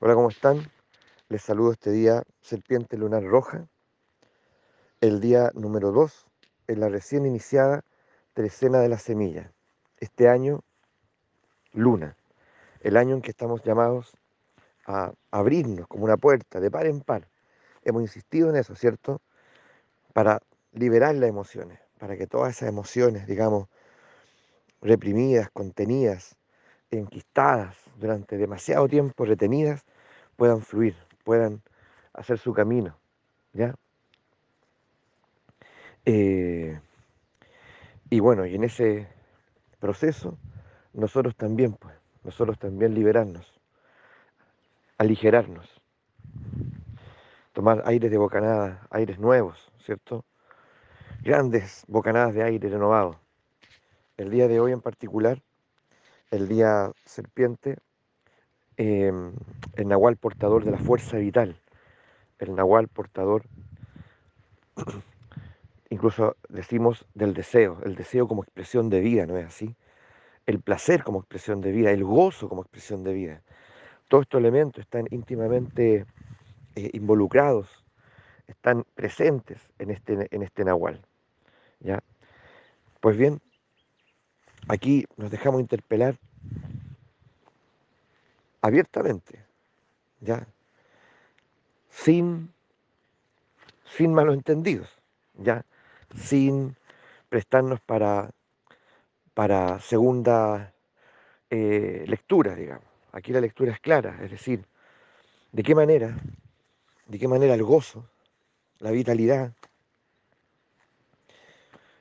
Hola, ¿cómo están? Les saludo este día Serpiente Lunar Roja, el día número 2 en la recién iniciada trecena de la semilla. Este año, luna, el año en que estamos llamados a abrirnos como una puerta de par en par. Hemos insistido en eso, ¿cierto? Para liberar las emociones, para que todas esas emociones, digamos, reprimidas, contenidas, enquistadas durante demasiado tiempo, retenidas, puedan fluir, puedan hacer su camino, ¿ya? Eh, y bueno, y en ese proceso, nosotros también, pues, nosotros también liberarnos, aligerarnos, tomar aires de bocanada, aires nuevos, ¿cierto? Grandes bocanadas de aire renovado. El día de hoy en particular, el día serpiente, em, el nahual portador de la fuerza vital, el nahual portador, incluso decimos del deseo, el deseo como expresión de vida, ¿no es así? El placer como expresión de vida, el gozo como expresión de vida. Todos estos elementos están íntimamente eh, involucrados, están presentes en este, en este nahual. ¿ya? Pues bien, aquí nos dejamos interpelar abiertamente, ¿ya? Sin, sin malos entendidos, ¿ya? Sin prestarnos para, para segunda eh, lectura, digamos. Aquí la lectura es clara, es decir, de qué manera, de qué manera el gozo, la vitalidad,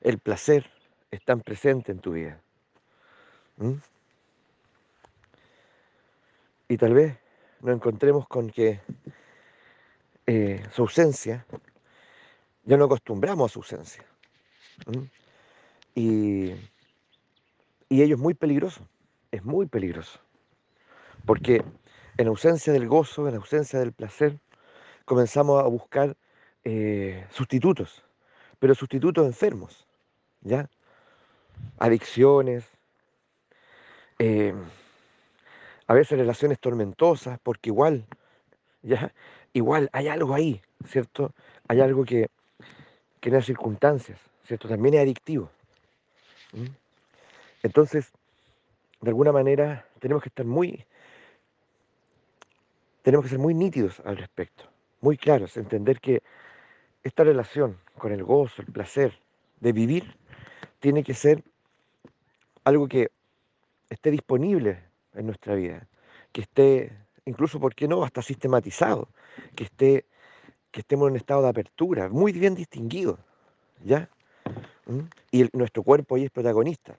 el placer están presentes en tu vida. ¿Mm? Y tal vez nos encontremos con que eh, su ausencia, ya no acostumbramos a su ausencia. Y, y ello es muy peligroso, es muy peligroso. Porque en ausencia del gozo, en ausencia del placer, comenzamos a buscar eh, sustitutos, pero sustitutos enfermos, ¿ya? Adicciones, eh, a veces relaciones tormentosas, porque igual, ya, igual hay algo ahí, ¿cierto? Hay algo que, que en las circunstancias, ¿cierto? También es adictivo. Entonces, de alguna manera, tenemos que estar muy, tenemos que ser muy nítidos al respecto, muy claros, entender que esta relación con el gozo, el placer de vivir, tiene que ser algo que esté disponible en nuestra vida, que esté, incluso, ¿por qué no?, hasta sistematizado, que esté, que estemos en estado de apertura, muy bien distinguido, ¿ya? ¿Mm? Y nuestro cuerpo ahí es protagonista,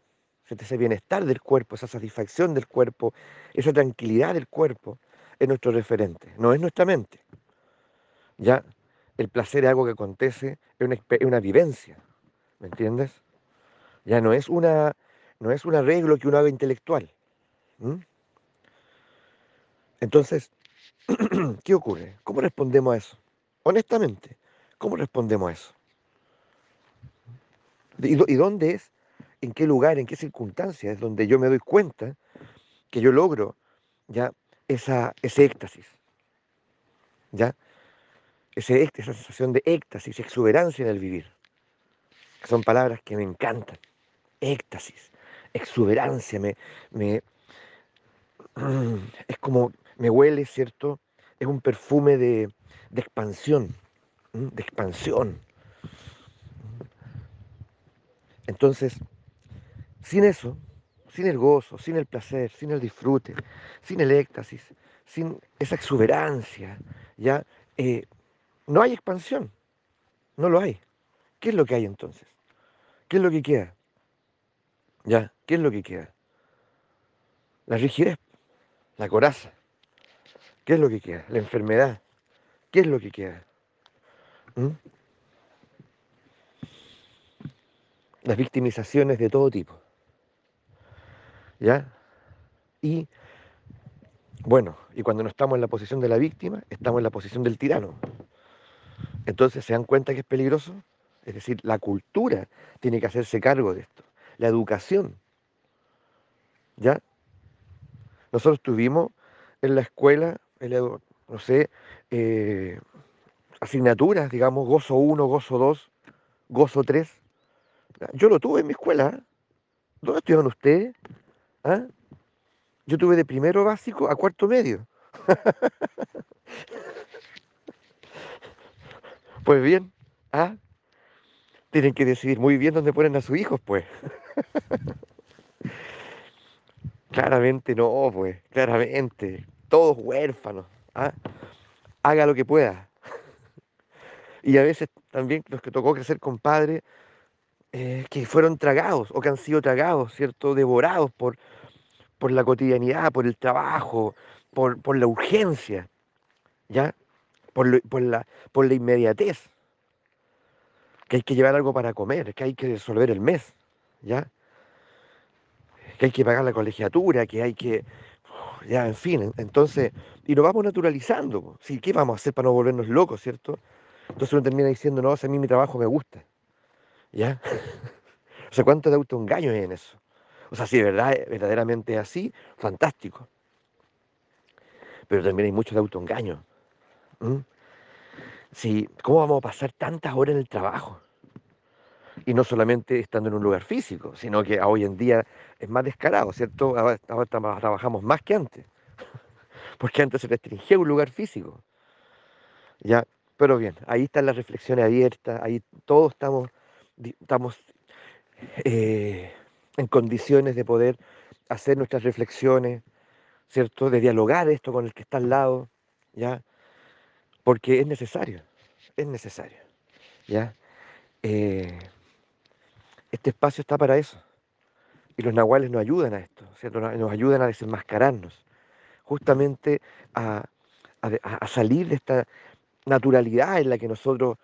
ese bienestar del cuerpo, esa satisfacción del cuerpo, esa tranquilidad del cuerpo, es nuestro referente, no es nuestra mente, ¿ya? El placer es algo que acontece, es una vivencia, ¿me entiendes? Ya no es una, no es un arreglo que uno haga intelectual. Entonces, ¿qué ocurre? ¿Cómo respondemos a eso? Honestamente, ¿cómo respondemos a eso? ¿Y, dónde es, en qué lugar, en qué circunstancias es donde yo me doy cuenta que yo logro ya esa, ese éxtasis? ¿Ya? Ese, esa sensación de éxtasis, exuberancia en el vivir. Son palabras que me encantan. Éxtasis, exuberancia, me, me, es como me huele, ¿cierto? Es un perfume de, expansión, de expansión. Entonces, sin eso, sin el gozo, sin el placer, sin el disfrute, sin el éxtasis, sin esa exuberancia, ya eh, no hay expansión, no lo hay. ¿Qué es lo que hay entonces? ¿Qué es lo que queda? ¿Ya? ¿Qué es lo que queda? La rigidez, la coraza. ¿Qué es lo que queda? La enfermedad. ¿Qué es lo que queda? ¿Mm? Las victimizaciones de todo tipo. ¿Ya? Y, bueno, y cuando no estamos en la posición de la víctima, estamos en la posición del tirano. Entonces, ¿se dan cuenta que es peligroso? Es decir, la cultura tiene que hacerse cargo de esto. La educación. ¿Ya? Nosotros tuvimos en la escuela el no sé, eh, asignaturas, digamos, gozo uno gozo 2 gozo 3 Yo lo tuve en mi escuela. ¿eh? ¿Dónde estudiaron ustedes? ¿Ah? Yo tuve de primero básico a cuarto medio. Pues bien, ¿ah? Tienen que decidir muy bien dónde ponen a sus hijos, pues. Claramente no, pues, claramente. Todos huérfanos. ¿ah? Haga lo que pueda. Y a veces también los que tocó crecer con padres eh, que fueron tragados o que han sido tragados, ¿cierto? Devorados por, por la cotidianidad, por el trabajo, por, por la urgencia, ¿ya? Por, por, la, por la inmediatez. Que hay que llevar algo para comer, que hay que resolver el mes, ¿ya? Que hay que pagar la colegiatura, que hay que ya, en fin, entonces, y lo vamos naturalizando. ¿sí? ¿Qué vamos a hacer para no volvernos locos, cierto? Entonces uno termina diciendo, no, a mí mi trabajo me gusta. ¿Ya? o sea, ¿cuánto de autoengaño hay en eso? O sea, si verdad, verdaderamente es así, fantástico. Pero también hay mucho de autoengaño. Sí, ¿cómo vamos a pasar tantas horas en el trabajo? Y no solamente estando en un lugar físico, sino que hoy en día es más descarado, ¿cierto? Ahora, trabajamos más que antes, porque antes se restringía un lugar físico. Ya, pero bien, ahí están las reflexiones abiertas, ahí todos estamos, estamos eh, en condiciones de poder hacer nuestras reflexiones, ¿cierto? De dialogar esto con el que está al lado, ¿ya? Porque es necesario, es necesario, ¿ya? Eh, este espacio está para eso. Y los nahuales nos ayudan a esto. Nos ayudan a desenmascararnos, justamente a, salir de esta naturalidad en la que nosotros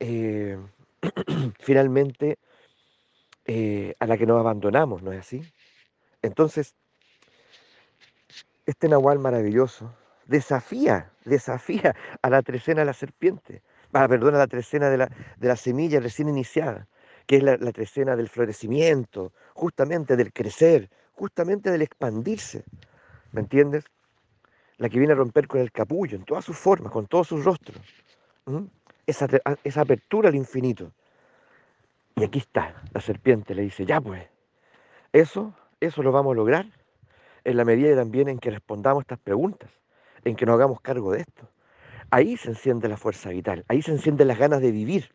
eh, finalmente eh, a la que nos abandonamos, ¿no es así? Entonces, este nahual maravilloso desafía, desafía a la trecena de la serpiente, ah, perdón, a la trecena de la, de la semilla recién iniciada que es la, trecena del florecimiento, justamente del crecer, justamente del expandirse. ¿Me entiendes? La que viene a romper con el capullo, en todas sus formas, con todos sus rostros. Esa, esa apertura al infinito. Y aquí está, la serpiente le dice, ya pues, eso, eso lo vamos a lograr en la medida también en que respondamos estas preguntas, en que nos hagamos cargo de esto. Ahí se enciende la fuerza vital, ahí se encienden las ganas de vivir,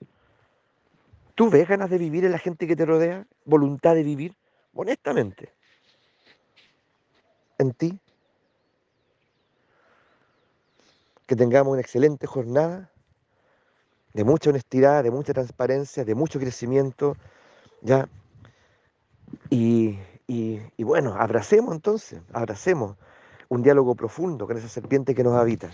¿Tú ves ganas de vivir en la gente que te rodea? ¿Voluntad de vivir? Honestamente. ¿En ti? Que tengamos una excelente jornada de mucha honestidad, de mucha transparencia, de mucho crecimiento, ¿ya? Y, y bueno, abracemos entonces, abracemos un diálogo profundo con esa serpiente que nos habita.